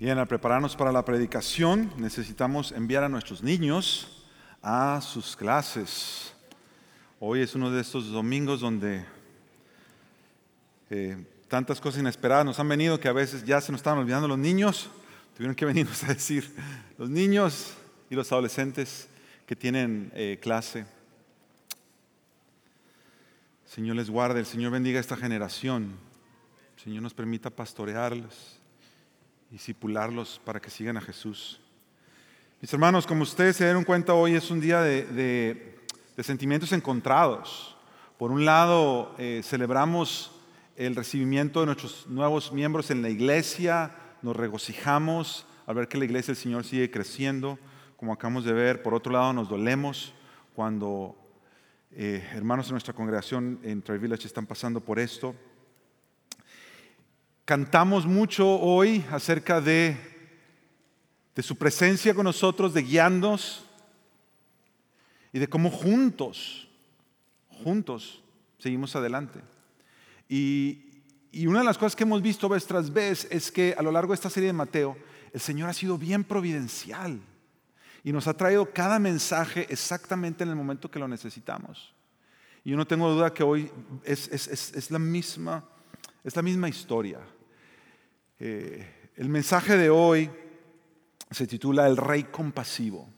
Bien, al prepararnos para la predicación necesitamos enviar a nuestros niños a sus clases. Hoy es uno de estos domingos donde eh, tantas cosas inesperadas nos han venido que a veces ya se nos estaban olvidando los niños. Tuvieron que venirnos a decir los niños y los adolescentes que tienen eh, clase. Señor les guarde, el Señor bendiga a esta generación. El Señor nos permita pastorearlos discipularlos para que sigan a Jesús. Mis hermanos, como ustedes se dieron cuenta, hoy es un día de, sentimientos encontrados. Por un lado, eh, celebramos el recibimiento de nuestros nuevos miembros en la iglesia, nos regocijamos al ver que la iglesia del Señor sigue creciendo, como acabamos de ver. Por otro lado, nos dolemos cuando eh, hermanos de nuestra congregación en Tri Village están pasando por esto. Cantamos mucho hoy acerca de, su presencia con nosotros, de guiarnos y de cómo juntos, juntos seguimos adelante. Y, una de las cosas que hemos visto vez tras vez es que a lo largo de esta serie de Mateo, el Señor ha sido bien providencial y nos ha traído cada mensaje exactamente en el momento que lo necesitamos. Y yo no tengo duda que hoy es la misma historia. Eh, el mensaje de hoy se titula El Rey Compasivo.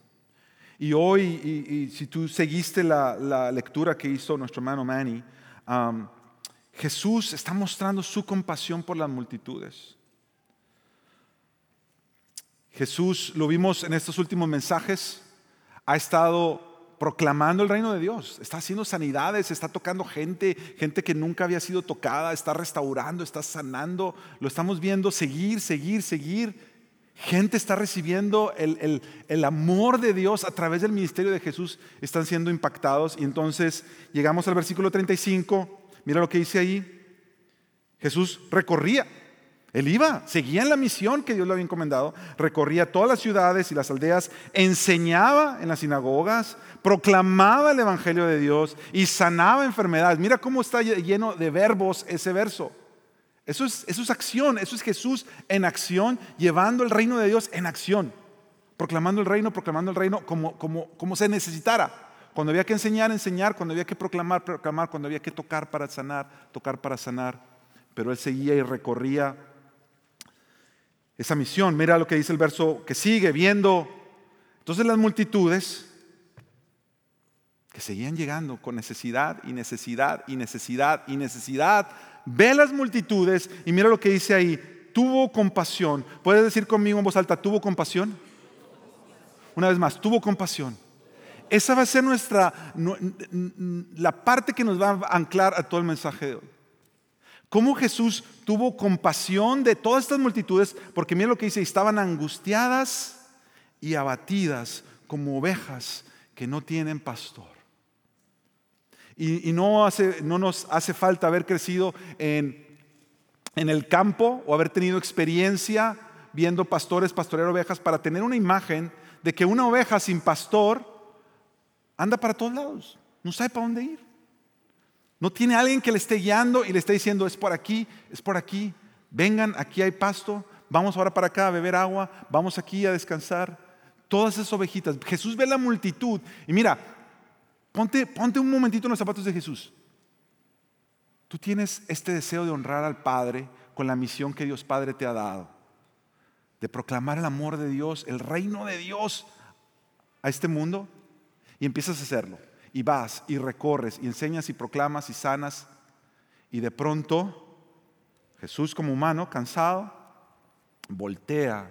Y hoy, y, si tú seguiste la, lectura que hizo nuestro hermano Manny, Jesús está mostrando su compasión por las multitudes. Jesús, lo vimos en estos últimos mensajes, ha estado proclamando el reino de Dios, está haciendo sanidades, está tocando gente, gente que nunca había sido tocada, está restaurando, está sanando, lo estamos viendo seguir, seguir, seguir. Gente está recibiendo el, el, amor de Dios a través del ministerio de Jesús, están siendo impactados. Y entonces llegamos al versículo 35, mira lo que dice ahí. Jesús recorría él iba, seguía en la misión que Dios le había encomendado, recorría todas las ciudades y las aldeas, enseñaba en las sinagogas, proclamaba el Evangelio de Dios y sanaba enfermedades. Mira cómo está lleno de verbos ese verso. Eso es, acción, eso es Jesús en acción, llevando el reino de Dios en acción, proclamando el reino, proclamando el reino como, como se necesitara. Cuando había que enseñar, enseñar, cuando había que proclamar, proclamar, cuando había que tocar para sanar, tocar para sanar. Pero él seguía y recorría esa misión. Mira lo que dice el verso que sigue, viendo. Entonces las multitudes que seguían llegando con necesidad y necesidad y necesidad y necesidad, ve las multitudes y mira lo que dice ahí, tuvo compasión. ¿Puedes decir conmigo en voz alta, tuvo compasión? Una vez más, tuvo compasión. Esa va a ser nuestra, la parte que nos va a anclar a todo el mensaje de hoy. Cómo Jesús tuvo compasión de todas estas multitudes, porque mira lo que dice, estaban angustiadas y abatidas como ovejas que no tienen pastor. Y, no, hace, no nos hace falta haber crecido en, en el campo o haber tenido experiencia viendo pastores pastorear ovejas para tener una imagen de que una oveja sin pastor anda para todos lados, no sabe para dónde ir. No tiene alguien que le esté guiando y le esté diciendo, es por aquí, es por aquí. Vengan, aquí hay pasto. Vamos ahora para acá a beber agua. Vamos aquí a descansar. Todas esas ovejitas. Jesús ve la multitud. Y mira, ponte, ponte un momentito en los zapatos de Jesús. Tú tienes este deseo de honrar al Padre con la misión que Dios Padre te ha dado. De proclamar el amor de Dios, el reino de Dios a este mundo. Y empiezas a hacerlo y vas y recorres y enseñas y proclamas y sanas. Y de pronto Jesús como humano, cansado, voltea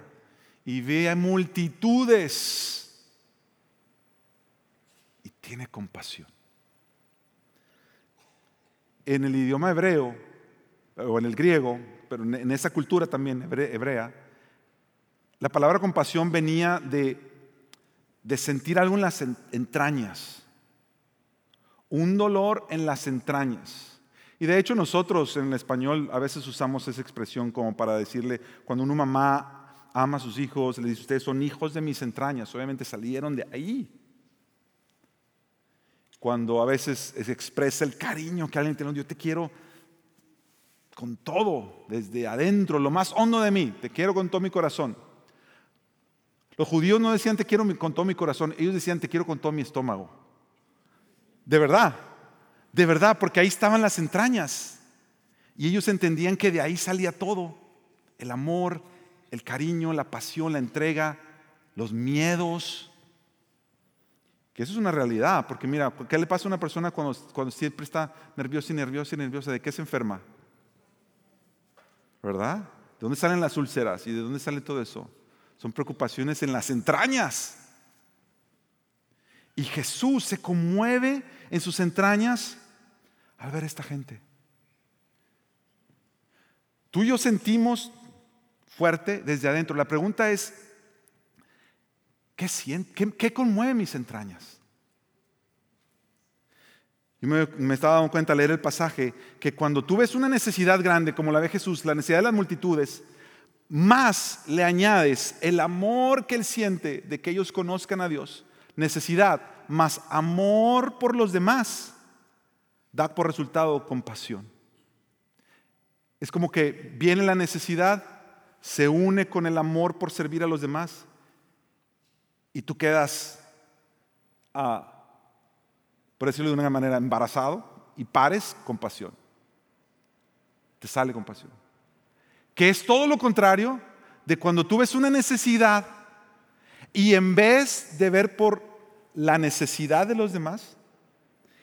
y ve a multitudes y tiene compasión. En el idioma hebreo, o en el griego, pero en esa cultura también hebrea, la palabra compasión venía de, de sentir algo en las entrañas un dolor en las entrañas. Y de hecho nosotros en el español a veces usamos esa expresión como para decirle, cuando una mamá ama a sus hijos, le dice, ustedes son hijos de mis entrañas, obviamente salieron de ahí. Cuando a veces se expresa el cariño que alguien tiene, yo te quiero con todo, desde adentro, lo más hondo de mí, te quiero con todo mi corazón. Los judíos no decían te quiero con todo mi corazón, ellos decían te quiero con todo mi estómago. De verdad, de verdad, porque ahí estaban las entrañas. Y ellos entendían que de ahí salía todo. El amor, el cariño, la pasión, la entrega, los miedos. Que eso es una realidad, porque mira, ¿qué le pasa a una persona cuando, siempre está nerviosa y nerviosa y nerviosa? ¿De qué se enferma? ¿Verdad? ¿De dónde salen las úlceras y de dónde sale todo eso? Son preocupaciones en las entrañas. Y Jesús se conmueve en sus entrañas al ver a esta gente. Tú y yo sentimos fuerte desde adentro. La pregunta es, ¿qué, siente, qué, conmueve mis entrañas? Yo me, me, estaba dando cuenta al leer el pasaje que cuando tú ves una necesidad grande como la de Jesús, la necesidad de las multitudes, más le añades el amor que él siente de que ellos conozcan a Dios, necesidad más amor por los demás, da por resultado compasión. Es como que viene la necesidad, se une con el amor por servir a los demás y tú quedas, ah, por decirlo de una manera, embarazado y pares compasión. Te sale compasión. Que es todo lo contrario de cuando tú ves una necesidad y en vez de ver por la necesidad de los demás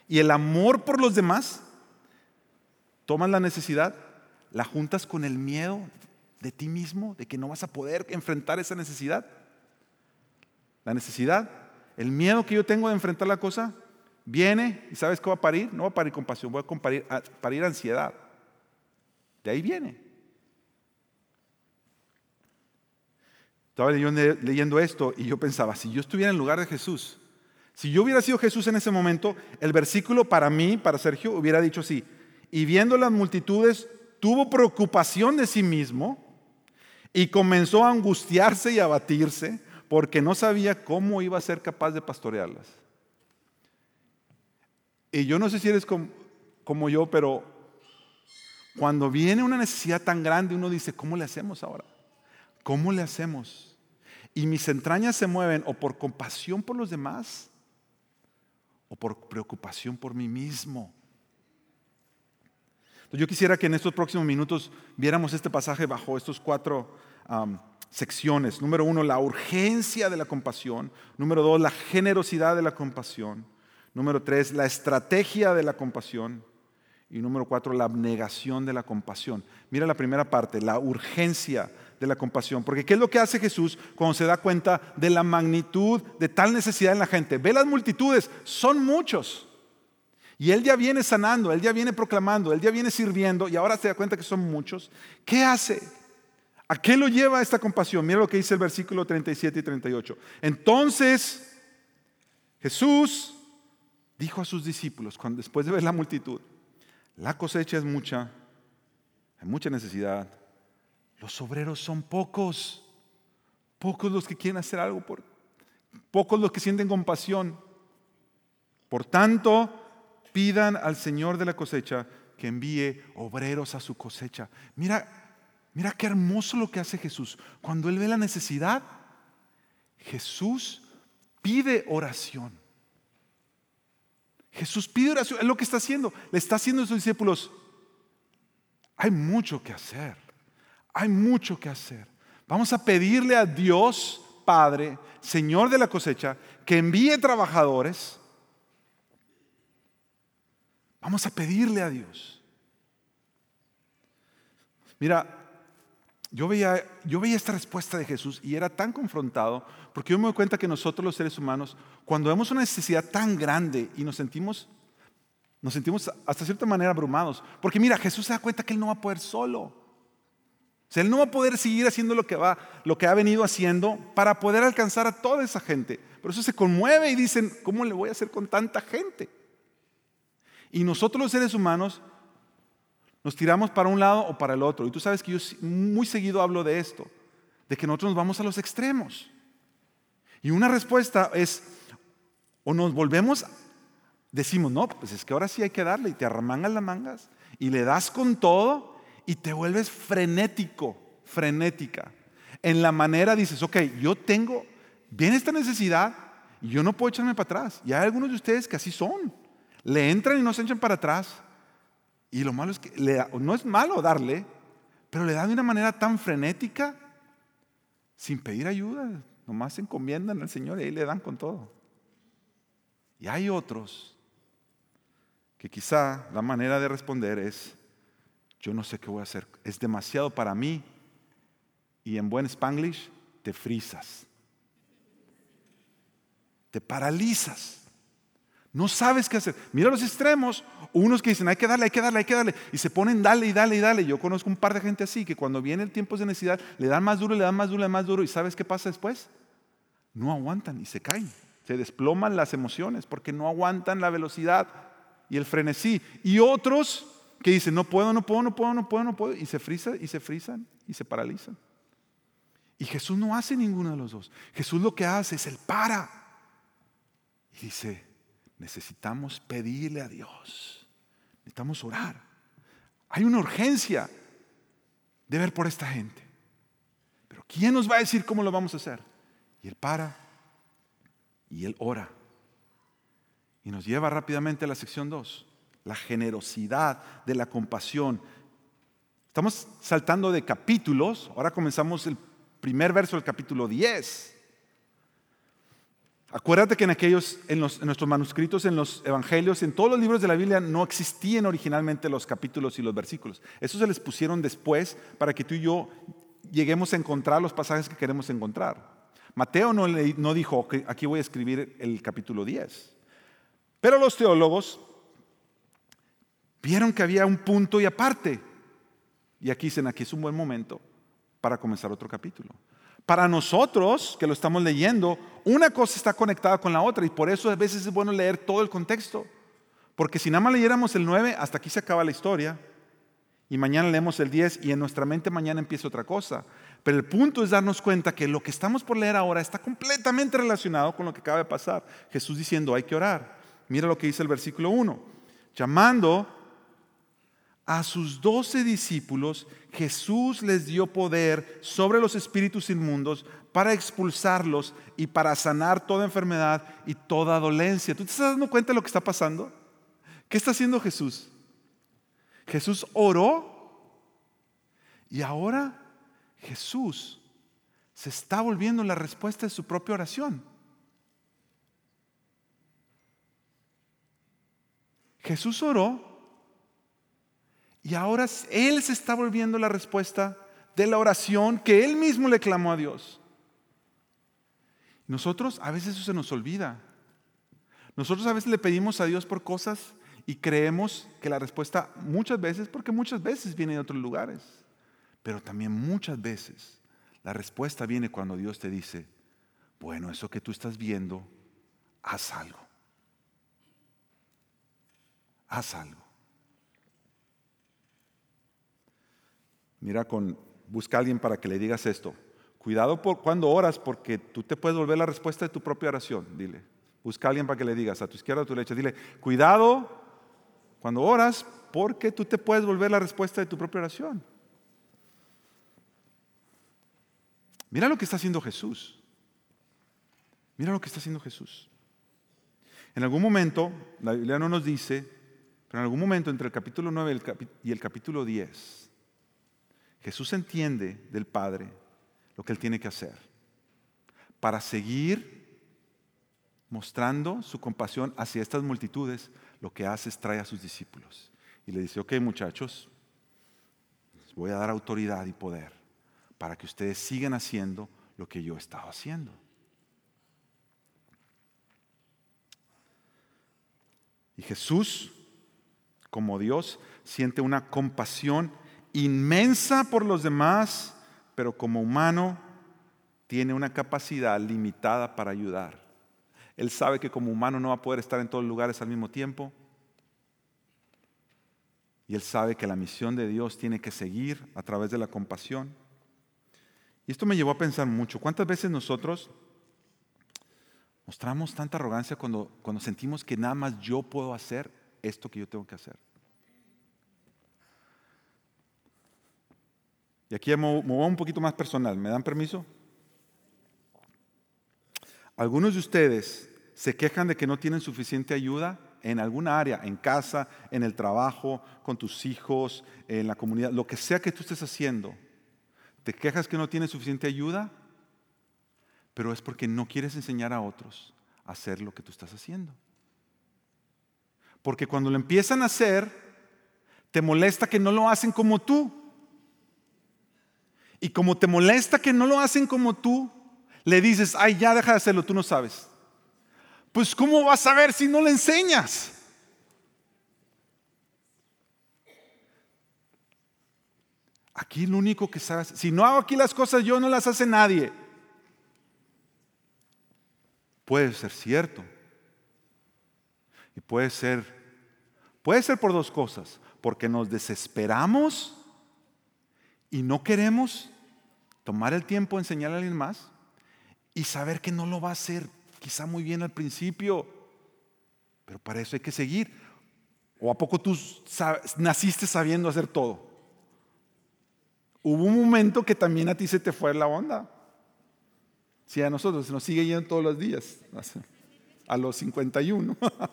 y el amor por los demás, tomas la necesidad, la juntas con el miedo de ti mismo, de que no vas a poder enfrentar esa necesidad. La necesidad, el miedo que yo tengo de enfrentar la cosa, viene y ¿sabes qué va a parir? No va a parir compasión, va a parir, a parir ansiedad. De ahí viene. Estaba leyendo esto y yo pensaba, si yo estuviera en lugar de Jesús, si yo hubiera sido Jesús en ese momento, el versículo para mí, para Sergio, hubiera dicho así, y viendo las multitudes, tuvo preocupación de sí mismo y comenzó a angustiarse y a abatirse porque no sabía cómo iba a ser capaz de pastorearlas. Y yo no sé si eres como, como yo, pero cuando viene una necesidad tan grande, uno dice, ¿cómo le hacemos ahora? ¿Cómo le hacemos? Y mis entrañas se mueven o por compasión por los demás o por preocupación por mí mismo. yo quisiera que en estos próximos minutos viéramos este pasaje bajo estos cuatro secciones. Número uno, la urgencia de la compasión. Número dos, la generosidad de la compasión. Número tres, la estrategia de la compasión. Y número cuatro, la abnegación de la compasión. Mira la primera parte, la urgencia de la compasión. Porque ¿qué es lo que hace Jesús cuando se da cuenta de la magnitud de tal necesidad en la gente? Ve las multitudes, son muchos. Y Él ya viene sanando, Él ya viene proclamando, Él ya viene sirviendo y ahora se da cuenta que son muchos. ¿Qué hace? ¿A qué lo lleva esta compasión? Mira lo que dice el versículo 37 y 38. Entonces Jesús dijo a sus discípulos, cuando, después de ver la multitud, la cosecha es mucha, hay mucha necesidad, los obreros son pocos, pocos los que quieren hacer algo por, pocos los que sienten compasión. Por tanto, pidan al Señor de la cosecha que envíe obreros a su cosecha. Mira, mira qué hermoso lo que hace Jesús. Cuando Él ve la necesidad, Jesús pide oración. Jesús pide oración, es lo que está haciendo. Le está haciendo a sus discípulos. Hay mucho que hacer. Hay mucho que hacer. Vamos a pedirle a Dios, Padre, Señor de la cosecha, que envíe trabajadores. Vamos a pedirle a Dios. Mira, yo veía, yo veía esta respuesta de Jesús y era tan confrontado, porque yo me doy cuenta que nosotros los seres humanos, cuando vemos una necesidad tan grande y nos sentimos, nos sentimos hasta cierta manera abrumados, porque mira, Jesús se da cuenta que Él no va a poder solo. O sea, él no va a poder seguir haciendo lo que, va, lo que ha venido haciendo para poder alcanzar a toda esa gente. Por eso se conmueve y dicen, ¿cómo le voy a hacer con tanta gente? Y nosotros los seres humanos nos tiramos para un lado o para el otro. Y tú sabes que yo muy seguido hablo de esto, de que nosotros nos vamos a los extremos. Y una respuesta es, o nos volvemos, decimos, no, pues es que ahora sí hay que darle y te arremangas las mangas y le das con todo y te vuelves frenético, frenética. En la manera dices, ok, yo tengo, viene esta necesidad y yo no puedo echarme para atrás. Y hay algunos de ustedes que así son. Le entran y no se echan para atrás. Y lo malo es que no es malo darle, pero le dan de una manera tan frenética, sin pedir ayuda. Nomás se encomiendan al Señor y ahí le dan con todo. Y hay otros que quizá la manera de responder es, yo no sé qué voy a hacer, es demasiado para mí. Y en buen spanglish, te frisas, te paralizas. No sabes qué hacer. Mira los extremos. Unos que dicen, hay que darle, hay que darle, hay que darle. Y se ponen, dale y dale y dale. Yo conozco un par de gente así, que cuando viene el tiempo de necesidad, le dan más duro, le dan más duro, le dan más duro. ¿Y sabes qué pasa después? No aguantan y se caen. Se desploman las emociones porque no aguantan la velocidad y el frenesí. Y otros que dicen, no puedo, no puedo, no puedo, no puedo, no puedo. Y se frisan y se frisan y se paralizan. Y Jesús no hace ninguno de los dos. Jesús lo que hace es el para. Y dice, necesitamos pedirle a Dios. Necesitamos orar. Hay una urgencia de ver por esta gente. Pero ¿quién nos va a decir cómo lo vamos a hacer? Y él para y él ora. Y nos lleva rápidamente a la sección 2, la generosidad de la compasión. Estamos saltando de capítulos, ahora comenzamos el primer verso del capítulo 10. Acuérdate que en aquellos, en, nuestros manuscritos, en los evangelios, en todos los libros de la Biblia no existían originalmente los capítulos y los versículos. Eso se les pusieron después para que tú y yo lleguemos a encontrar los pasajes que queremos encontrar. Mateo no, no dijo aquí voy a escribir el capítulo 10. Pero los teólogos vieron que había un punto y aparte. Y aquí dicen, aquí es un buen momento para comenzar otro capítulo. Para nosotros que lo estamos leyendo, una cosa está conectada con la otra y por eso a veces es bueno leer todo el contexto. Porque si nada más leyéramos el 9, hasta aquí se acaba la historia. Y mañana leemos el 10 y en nuestra mente mañana empieza otra cosa. Pero el punto es darnos cuenta que lo que estamos por leer ahora está completamente relacionado con lo que acaba de pasar. Jesús diciendo, hay que orar. Mira lo que dice el versículo 1. Llamando a sus doce discípulos, Jesús les dio poder sobre los espíritus inmundos para expulsarlos y para sanar toda enfermedad y toda dolencia. ¿Tú te estás dando cuenta de lo que está pasando? ¿Qué está haciendo Jesús? Jesús oró y ahora Jesús se está volviendo la respuesta de su propia oración. Jesús oró y ahora Él se está volviendo la respuesta de la oración que Él mismo le clamó a Dios. Nosotros a veces eso se nos olvida. Nosotros a veces le pedimos a Dios por cosas y creemos que la respuesta muchas veces, porque muchas veces viene de otros lugares, pero también muchas veces la respuesta viene cuando Dios te dice, bueno, eso que tú estás viendo, haz algo. Haz algo. Mira, con, busca a alguien para que le digas esto. Cuidado por cuando oras porque tú te puedes volver la respuesta de tu propia oración. Dile. Busca a alguien para que le digas a tu izquierda o a tu derecha. Dile, cuidado cuando oras porque tú te puedes volver la respuesta de tu propia oración. Mira lo que está haciendo Jesús. Mira lo que está haciendo Jesús. En algún momento, la Biblia no nos dice, pero en algún momento entre el capítulo 9 y el capítulo 10, Jesús entiende del Padre lo que Él tiene que hacer para seguir mostrando su compasión hacia estas multitudes. Lo que hace es trae a sus discípulos y le dice, ok muchachos, les voy a dar autoridad y poder para que ustedes sigan haciendo lo que yo he estado haciendo. Y Jesús, como Dios, siente una compasión inmensa por los demás, pero como humano tiene una capacidad limitada para ayudar. Él sabe que como humano no va a poder estar en todos los lugares al mismo tiempo. Y él sabe que la misión de Dios tiene que seguir a través de la compasión. Y esto me llevó a pensar mucho. ¿Cuántas veces nosotros mostramos tanta arrogancia cuando, cuando sentimos que nada más yo puedo hacer esto que yo tengo que hacer? Y aquí me voy un poquito más personal. ¿Me dan permiso? Algunos de ustedes se quejan de que no tienen suficiente ayuda en alguna área, en casa, en el trabajo, con tus hijos, en la comunidad, lo que sea que tú estés haciendo. ¿Te quejas que no tienes suficiente ayuda? Pero es porque no quieres enseñar a otros a hacer lo que tú estás haciendo. Porque cuando lo empiezan a hacer, te molesta que no lo hacen como tú. Y como te molesta que no lo hacen como tú, le dices, ay, ya deja de hacerlo, tú no sabes. Pues ¿cómo vas a ver si no le enseñas? Aquí lo único que sabes, si no hago aquí las cosas yo, no las hace nadie. Puede ser cierto. Y puede ser, puede ser por dos cosas. Porque nos desesperamos y no queremos tomar el tiempo de enseñar a alguien más y saber que no lo va a hacer quizá muy bien al principio, pero para eso hay que seguir. ¿O a poco tú naciste sabiendo hacer todo? Hubo un momento que también a ti se te fue la onda. Si a nosotros se nos sigue yendo todos los días, a los 51.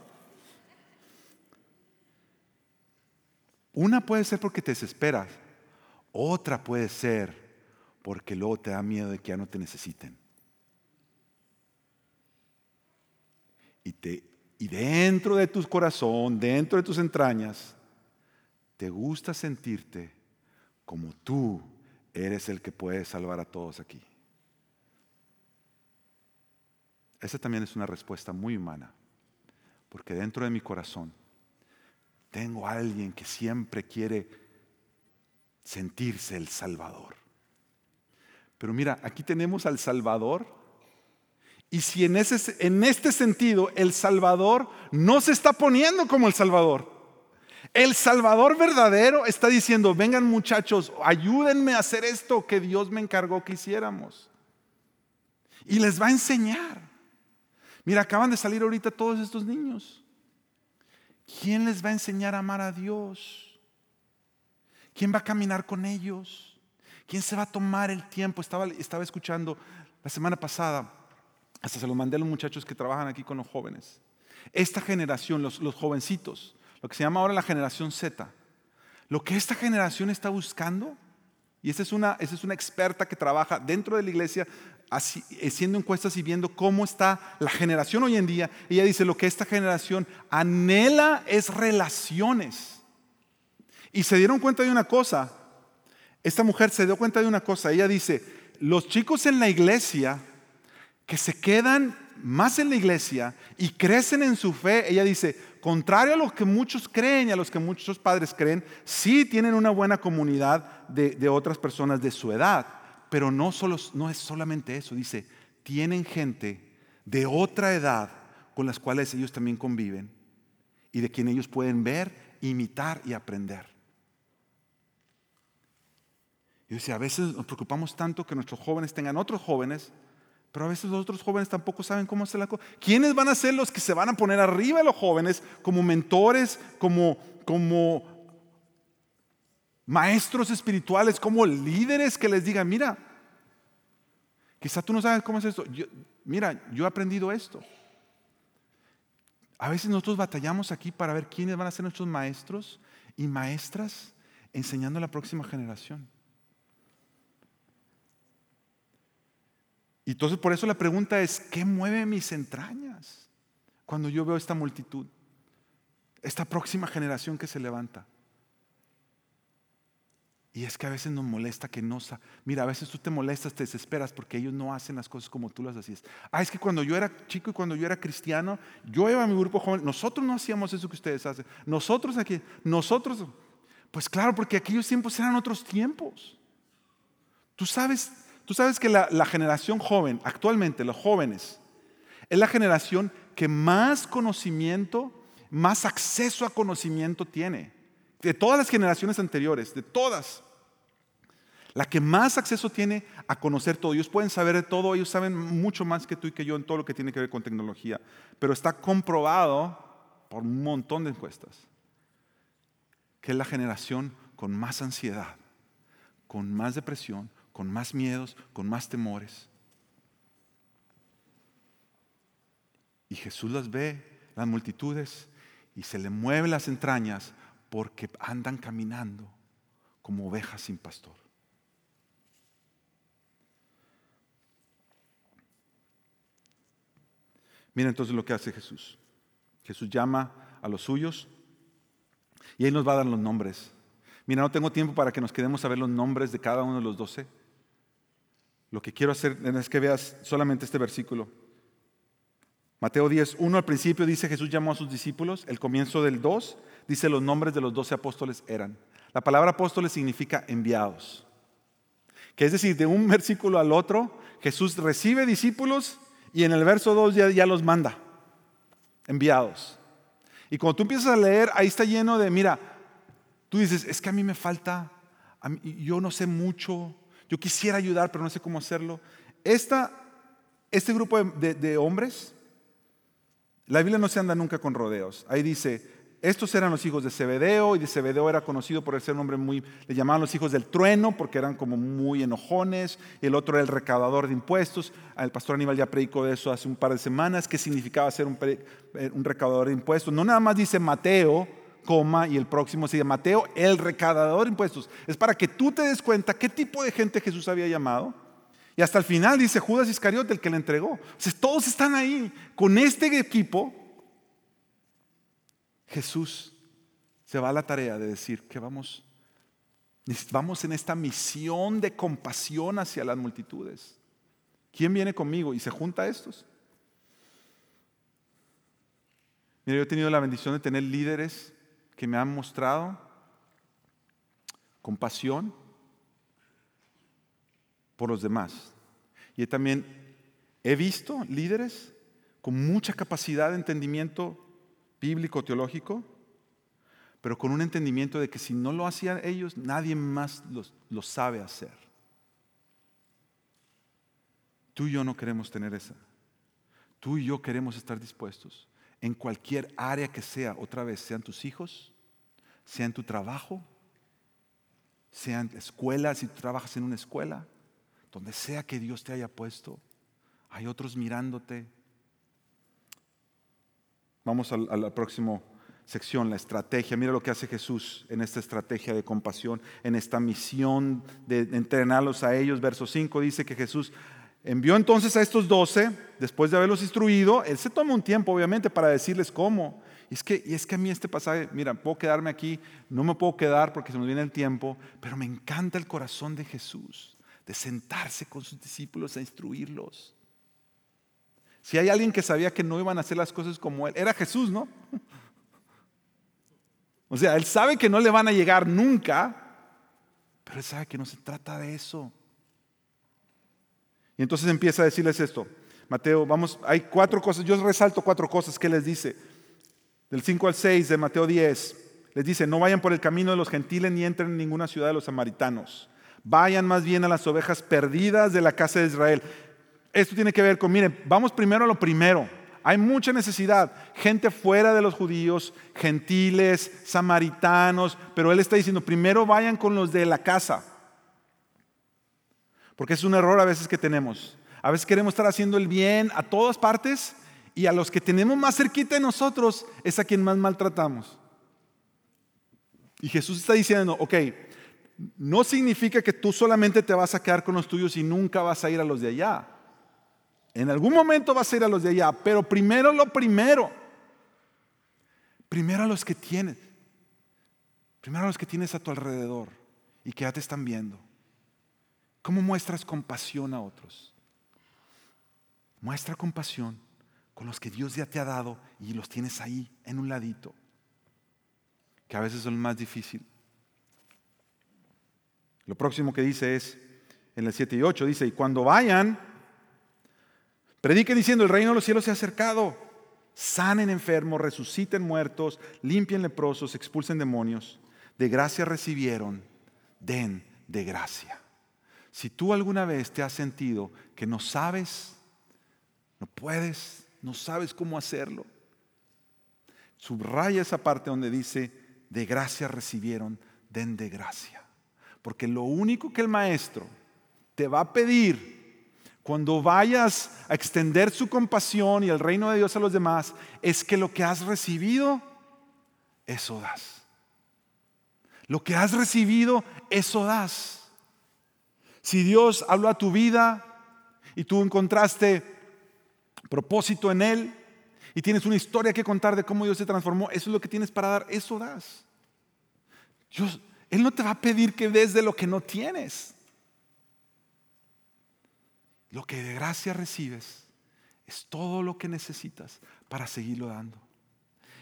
Una puede ser porque te desesperas, otra puede ser porque luego te da miedo de que ya no te necesiten. y, dentro de tu corazón, dentro de tus entrañas, te gusta sentirte como tú eres el que puede salvar a todos aquí. Esa también es una respuesta muy humana, porque dentro de mi corazón tengo a alguien que siempre quiere sentirse el Salvador. Pero mira, aquí tenemos al Salvador y si en, ese, en este sentido el Salvador no se está poniendo como el Salvador, el Salvador verdadero está diciendo, vengan muchachos, ayúdenme a hacer esto que Dios me encargó que hiciéramos. Y les va a enseñar. Mira, acaban de salir ahorita todos estos niños. ¿Quién les va a enseñar a amar a Dios? ¿Quién va a caminar con ellos? ¿Quién se va a tomar el tiempo? Estaba, escuchando la semana pasada hasta se lo mandé a los muchachos que trabajan aquí con los jóvenes. Esta generación, los, jovencitos, lo que se llama ahora la generación Z, lo que esta generación está buscando, y esa es una experta que trabaja dentro de la iglesia haciendo encuestas y viendo cómo está la generación hoy en día, ella dice lo que esta generación anhela es relaciones. Y se dieron cuenta de una cosa, esta mujer se dio cuenta de una cosa, ella dice, los chicos en la iglesia que se quedan más en la iglesia y crecen en su fe, ella dice, contrario a lo que muchos creen y a los que muchos padres creen, sí tienen una buena comunidad de, otras personas de su edad, pero no, solo, no es solamente eso, dice, tienen gente de otra edad con las cuales ellos también conviven y de quien ellos pueden ver, imitar y aprender. Y dice, a veces nos preocupamos tanto que nuestros jóvenes tengan otros jóvenes pero a veces los otros jóvenes tampoco saben cómo hacer la cosa. ¿Quiénes van a ser los que se van a poner arriba de los jóvenes como mentores, como, como maestros espirituales, como líderes que les digan, mira, quizá tú no sabes cómo es esto. mira, yo he aprendido esto. A veces nosotros batallamos aquí para ver quiénes van a ser nuestros maestros y maestras enseñando a la próxima generación. Y entonces por eso la pregunta es, ¿qué mueve mis entrañas cuando yo veo esta multitud? Esta próxima generación que se levanta. Y es que a veces nos molesta que no... Mira, a veces tú te molestas, te desesperas porque ellos no hacen las cosas como tú las hacías. Ah, es que cuando yo era chico y cuando yo era cristiano, yo iba a mi grupo joven, nosotros no hacíamos eso que ustedes hacen. Nosotros aquí, nosotros... Pues claro, porque aquellos tiempos eran otros tiempos. Tú sabes, Tú sabes que la, generación joven, actualmente los jóvenes, es la generación que más conocimiento, más acceso a conocimiento tiene. De todas las generaciones anteriores, de todas. La que más acceso tiene a conocer todo. Ellos pueden saber de todo, ellos saben mucho más que tú y que yo en todo lo que tiene que ver con tecnología. Pero está comprobado por un montón de encuestas que es la generación con más ansiedad, con más depresión, con más miedos, con más temores. Y Jesús las ve, las multitudes, y se le mueven las entrañas porque andan caminando como ovejas sin pastor. Mira entonces lo que hace Jesús. Jesús llama a los suyos y Él nos va a dar los nombres. Mira, no tengo tiempo para que nos quedemos a ver los nombres de cada uno de los doce. Lo que quiero hacer es que veas solamente este versículo. Mateo 10, 1 al principio dice Jesús llamó a sus discípulos. El comienzo del 2 dice los nombres de los doce apóstoles eran. La palabra apóstoles significa enviados. Que es decir, de un versículo al otro, Jesús recibe discípulos y en el verso 2 ya, ya los manda, enviados. Y cuando tú empiezas a leer, ahí está lleno de, mira, tú dices, es que a mí me falta, yo no sé mucho, yo quisiera ayudar, pero no sé cómo hacerlo. Esta, este grupo de, hombres, la Biblia no se anda nunca con rodeos. Ahí dice, estos eran los hijos de Zebedeo y de Zebedeo era conocido por ser un hombre muy, le llamaban los hijos del trueno porque eran como muy enojones. El otro era el recaudador de impuestos. El pastor Aníbal ya predicó de eso hace un par de semanas, qué significaba ser eh, un recaudador de impuestos. No nada más dice Mateo, coma, y el próximo llama Mateo, el recaudador de impuestos. Es para que tú te des cuenta qué tipo de gente Jesús había llamado. Y hasta el final dice Judas Iscariote, el que le entregó. O todos están ahí con este equipo Jesús se va a la tarea de decir que vamos, vamos en esta misión de compasión hacia las multitudes. ¿Quién viene conmigo? Y se junta a estos. Mira, yo he tenido la bendición de tener líderes que me han mostrado compasión por los demás. Y también he visto líderes con mucha capacidad de entendimiento bíblico, teológico, pero con un entendimiento de que si no lo hacían ellos, nadie más lo sabe hacer. Tú y yo no queremos tener esa. Tú y yo queremos estar dispuestos en cualquier área que sea, otra vez, sean tus hijos, sea en tu trabajo, sea en escuela, si tú trabajas en una escuela, donde sea que Dios te haya puesto, hay otros mirándote, Vamos a, la próxima sección, la estrategia. Mira lo que hace Jesús en esta estrategia de compasión, en esta misión de entrenarlos a ellos. Verso 5 dice que Jesús envió entonces a estos doce, después de haberlos instruido, Él se toma un tiempo obviamente para decirles cómo. Y es, que, y es que a mí este pasaje, mira, puedo quedarme aquí, no me puedo quedar porque se nos viene el tiempo, pero me encanta el corazón de Jesús, de sentarse con sus discípulos a instruirlos. Si hay alguien que sabía que no iban a hacer las cosas como él, era Jesús, ¿no? O sea, él sabe que no le van a llegar nunca, pero él sabe que no se trata de eso. Y entonces empieza a decirles esto. Mateo, vamos, hay cuatro cosas, yo resalto cuatro cosas que les dice. Del 5 al 6 de Mateo 10, les dice, no vayan por el camino de los gentiles ni entren en ninguna ciudad de los samaritanos. Vayan más bien a las ovejas perdidas de la casa de Israel esto tiene que ver con, miren, vamos primero a lo primero. Hay mucha necesidad. Gente fuera de los judíos, gentiles, samaritanos, pero él está diciendo, primero vayan con los de la casa. Porque es un error a veces que tenemos. A veces queremos estar haciendo el bien a todas partes y a los que tenemos más cerquita de nosotros es a quien más maltratamos. Y Jesús está diciendo, ok, no significa que tú solamente te vas a quedar con los tuyos y nunca vas a ir a los de allá. En algún momento vas a ir a los de allá, pero primero lo primero. Primero a los que tienes. Primero a los que tienes a tu alrededor y que ya te están viendo. ¿Cómo muestras compasión a otros? Muestra compasión con los que Dios ya te ha dado y los tienes ahí en un ladito, que a veces son más difícil. Lo próximo que dice es, en el 7 y 8, dice, y cuando vayan, Prediquen diciendo, el reino de los cielos se ha acercado. Sanen enfermos, resuciten muertos, limpien leprosos, expulsen demonios. De gracia recibieron, den de gracia. Si tú alguna vez te has sentido que no sabes, no puedes, no sabes cómo hacerlo, subraya esa parte donde dice, de gracia recibieron, den de gracia. Porque lo único que el maestro te va a pedir cuando vayas a extender su compasión y el reino de Dios a los demás es que lo que has recibido, eso das. Lo que has recibido, eso das. Si Dios habló a tu vida y tú encontraste propósito en Él y tienes una historia que contar de cómo Dios se transformó, eso es lo que tienes para dar, eso das. Dios, Él no te va a pedir que des de lo que no tienes. Lo que de gracia recibes es todo lo que necesitas para seguirlo dando.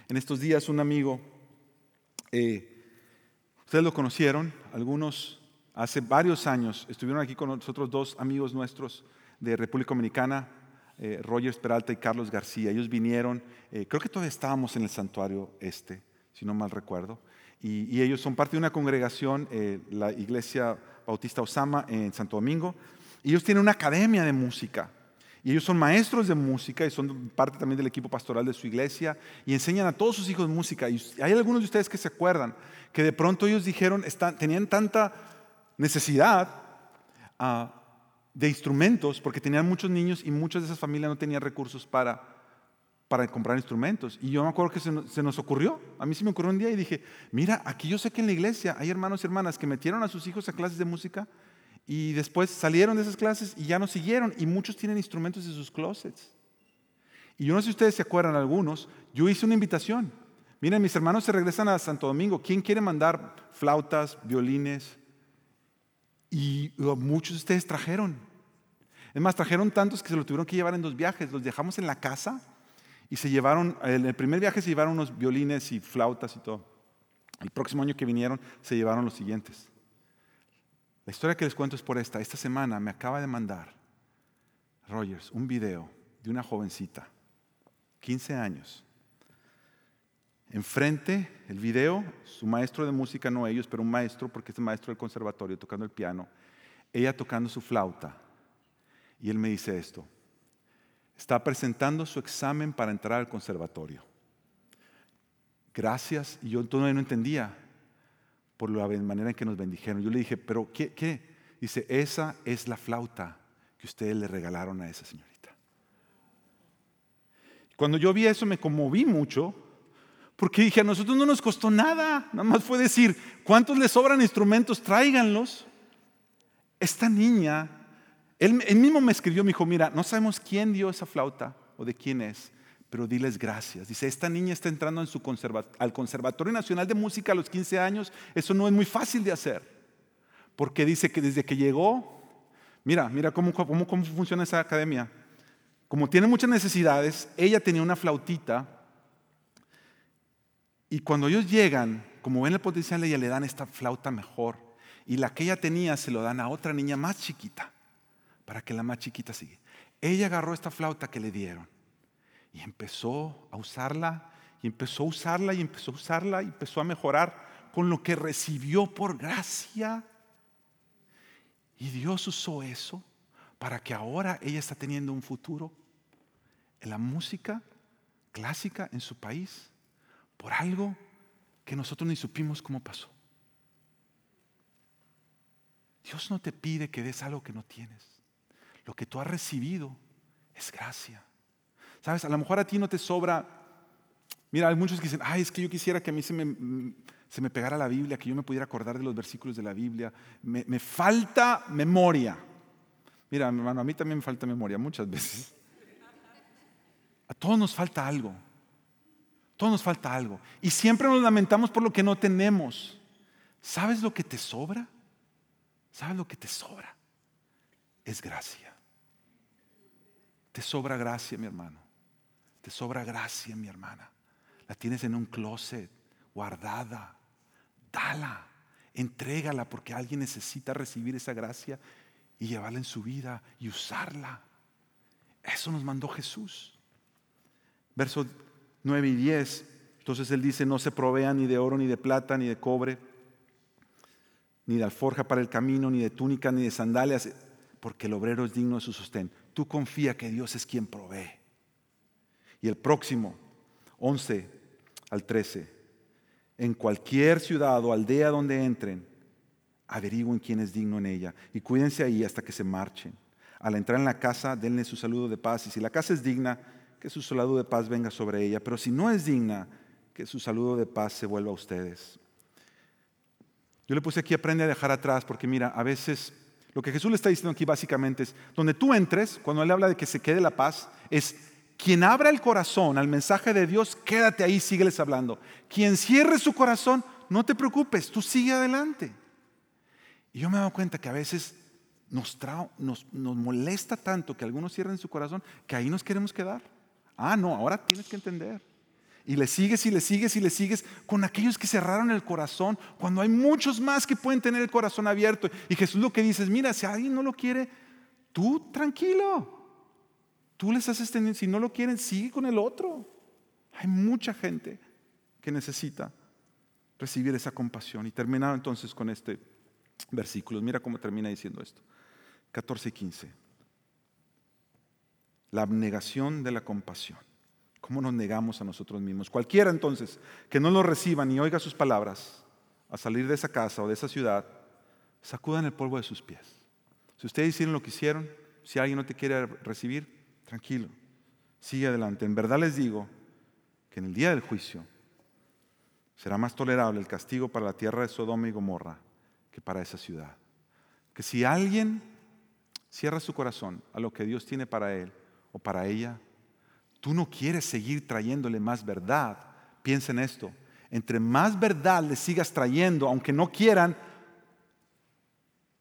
En estos días un amigo, eh, ustedes lo conocieron, algunos hace varios años estuvieron aquí con nosotros dos amigos nuestros de República Dominicana, eh, Roger Peralta y Carlos García. Ellos vinieron, eh, creo que todavía estábamos en el santuario este, si no mal recuerdo, y, y ellos son parte de una congregación, la Iglesia Bautista Osama en Santo Domingo. Ellos tienen una academia de música. Y ellos son maestros de música y son parte también del equipo pastoral de su iglesia y enseñan a todos sus hijos música. Y hay algunos de ustedes que se acuerdan que de pronto ellos dijeron, están, tenían tanta necesidad ah, de instrumentos porque tenían muchos niños y muchas de esas familias no tenían recursos para, para comprar instrumentos. Y yo me acuerdo que se nos, se nos ocurrió, a mí sí me ocurrió un día y dije, mira, aquí yo sé que en la iglesia hay hermanos y hermanas que metieron a sus hijos a clases de música y después salieron de esas clases y ya no siguieron. Y muchos tienen instrumentos en sus closets. Y yo no sé si ustedes se acuerdan algunos, yo hice una invitación. Miren, mis hermanos se regresan a Santo Domingo. ¿Quién quiere mandar flautas, violines? Y muchos de ustedes trajeron. Es más, trajeron tantos que se lo tuvieron que llevar en dos viajes. Los dejamos en la casa y se llevaron, en el primer viaje se llevaron unos violines y flautas y todo. El próximo año que vinieron se llevaron los siguientes. La historia que les cuento es por esta. Esta semana me acaba de mandar Rogers un video de una jovencita, 15 años. Enfrente, el video, su maestro de música, no ellos, pero un maestro, porque es el maestro del conservatorio, tocando el piano, ella tocando su flauta. Y él me dice esto, está presentando su examen para entrar al conservatorio. Gracias, y yo todavía no entendía por la manera en que nos bendijeron. Yo le dije, pero ¿qué? qué? Dice, esa es la flauta que ustedes le regalaron a esa señorita. Cuando yo vi eso me conmoví mucho, porque dije, a nosotros no nos costó nada, nada más fue decir, ¿cuántos le sobran instrumentos? Tráiganlos. Esta niña, él, él mismo me escribió, me dijo, mira, no sabemos quién dio esa flauta o de quién es, pero diles gracias. Dice, esta niña está entrando en su al Conservatorio Nacional de Música a los 15 años. Eso no es muy fácil de hacer. Porque dice que desde que llegó, mira, mira cómo, cómo, cómo funciona esa academia. Como tiene muchas necesidades, ella tenía una flautita. Y cuando ellos llegan, como ven el potencial, ella le dan esta flauta mejor. Y la que ella tenía se lo dan a otra niña más chiquita, para que la más chiquita siga. Ella agarró esta flauta que le dieron y empezó a usarla, y empezó a usarla, y empezó a usarla, y empezó a mejorar con lo que recibió por gracia. Y Dios usó eso para que ahora ella está teniendo un futuro en la música clásica en su país por algo que nosotros ni supimos cómo pasó. Dios no te pide que des algo que no tienes. Lo que tú has recibido es gracia. Sabes, a lo mejor a ti no te sobra. Mira, hay muchos que dicen, ay, es que yo quisiera que a mí se me, se me pegara la Biblia, que yo me pudiera acordar de los versículos de la Biblia. Me, me falta memoria. Mira, mi hermano, a mí también me falta memoria muchas veces. A todos nos falta algo. Todos nos falta algo. Y siempre nos lamentamos por lo que no tenemos. ¿Sabes lo que te sobra? ¿Sabes lo que te sobra? Es gracia. Te sobra gracia, mi hermano. Te sobra gracia, mi hermana. La tienes en un closet, guardada. Dala, entrégala porque alguien necesita recibir esa gracia y llevarla en su vida y usarla. Eso nos mandó Jesús. Versos 9 y 10. Entonces él dice, no se provean ni de oro, ni de plata, ni de cobre, ni de alforja para el camino, ni de túnica, ni de sandalias, porque el obrero es digno de su sostén. Tú confía que Dios es quien provee. Y el próximo, 11 al 13, en cualquier ciudad o aldea donde entren, averigüen quién es digno en ella y cuídense ahí hasta que se marchen. Al entrar en la casa, denle su saludo de paz y si la casa es digna, que su saludo de paz venga sobre ella, pero si no es digna, que su saludo de paz se vuelva a ustedes. Yo le puse aquí, aprende a dejar atrás, porque mira, a veces lo que Jesús le está diciendo aquí básicamente es, donde tú entres, cuando Él habla de que se quede la paz, es quien abra el corazón al mensaje de Dios, quédate ahí, sígueles hablando. Quien cierre su corazón, no te preocupes, tú sigue adelante. Y yo me he dado cuenta que a veces nos, nos, nos molesta tanto que algunos cierren su corazón que ahí nos queremos quedar. Ah, no, ahora tienes que entender. Y le sigues y le sigues y le sigues con aquellos que cerraron el corazón, cuando hay muchos más que pueden tener el corazón abierto. Y Jesús lo que dice es, mira, si alguien no lo quiere, tú tranquilo. Tú les haces tener, si no lo quieren, sigue con el otro. Hay mucha gente que necesita recibir esa compasión. Y terminado entonces con este versículo. Mira cómo termina diciendo esto. 14 y 15. La abnegación de la compasión. ¿Cómo nos negamos a nosotros mismos? Cualquiera entonces que no lo reciba ni oiga sus palabras a salir de esa casa o de esa ciudad, sacudan el polvo de sus pies. Si ustedes hicieron lo que hicieron, si alguien no te quiere recibir, tranquilo, sigue adelante. En verdad les digo que en el día del juicio será más tolerable el castigo para la tierra de Sodoma y Gomorra que para esa ciudad. Que si alguien cierra su corazón a lo que Dios tiene para él o para ella, tú no quieres seguir trayéndole más verdad. Piensa en esto. Entre más verdad le sigas trayendo, aunque no quieran,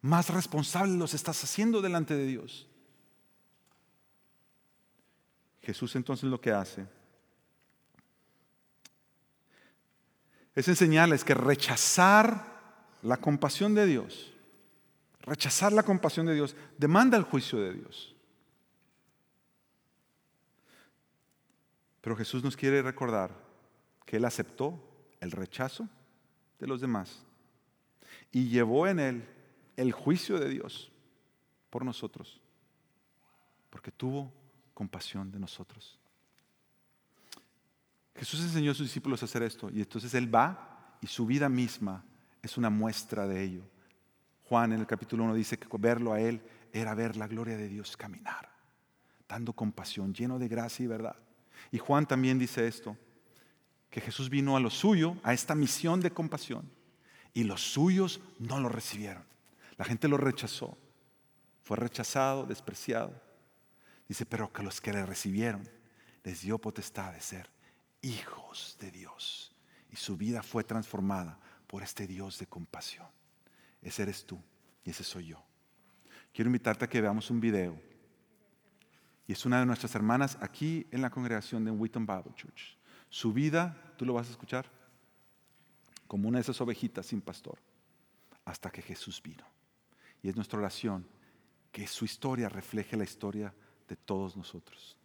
más responsable los estás haciendo delante de Dios. Jesús entonces lo que hace es enseñarles que rechazar la compasión de Dios, rechazar la compasión de Dios, demanda el juicio de Dios. Pero Jesús nos quiere recordar que Él aceptó el rechazo de los demás y llevó en Él el juicio de Dios por nosotros, porque tuvo compasión de nosotros. Jesús enseñó a sus discípulos a hacer esto y entonces Él va y su vida misma es una muestra de ello. Juan en el capítulo 1 dice que verlo a Él era ver la gloria de Dios caminar, dando compasión, lleno de gracia y verdad. Y Juan también dice esto, que Jesús vino a lo suyo, a esta misión de compasión, y los suyos no lo recibieron. La gente lo rechazó, fue rechazado, despreciado. Dice, pero que los que le recibieron les dio potestad de ser hijos de Dios. Y su vida fue transformada por este Dios de compasión. Ese eres tú y ese soy yo. Quiero invitarte a que veamos un video y es una de nuestras hermanas aquí en la congregación de Wheaton Bible Church. Su vida, tú lo vas a escuchar, como una de esas ovejitas sin pastor, hasta que Jesús vino. Y es nuestra oración que su historia refleje la historia de todos nosotros.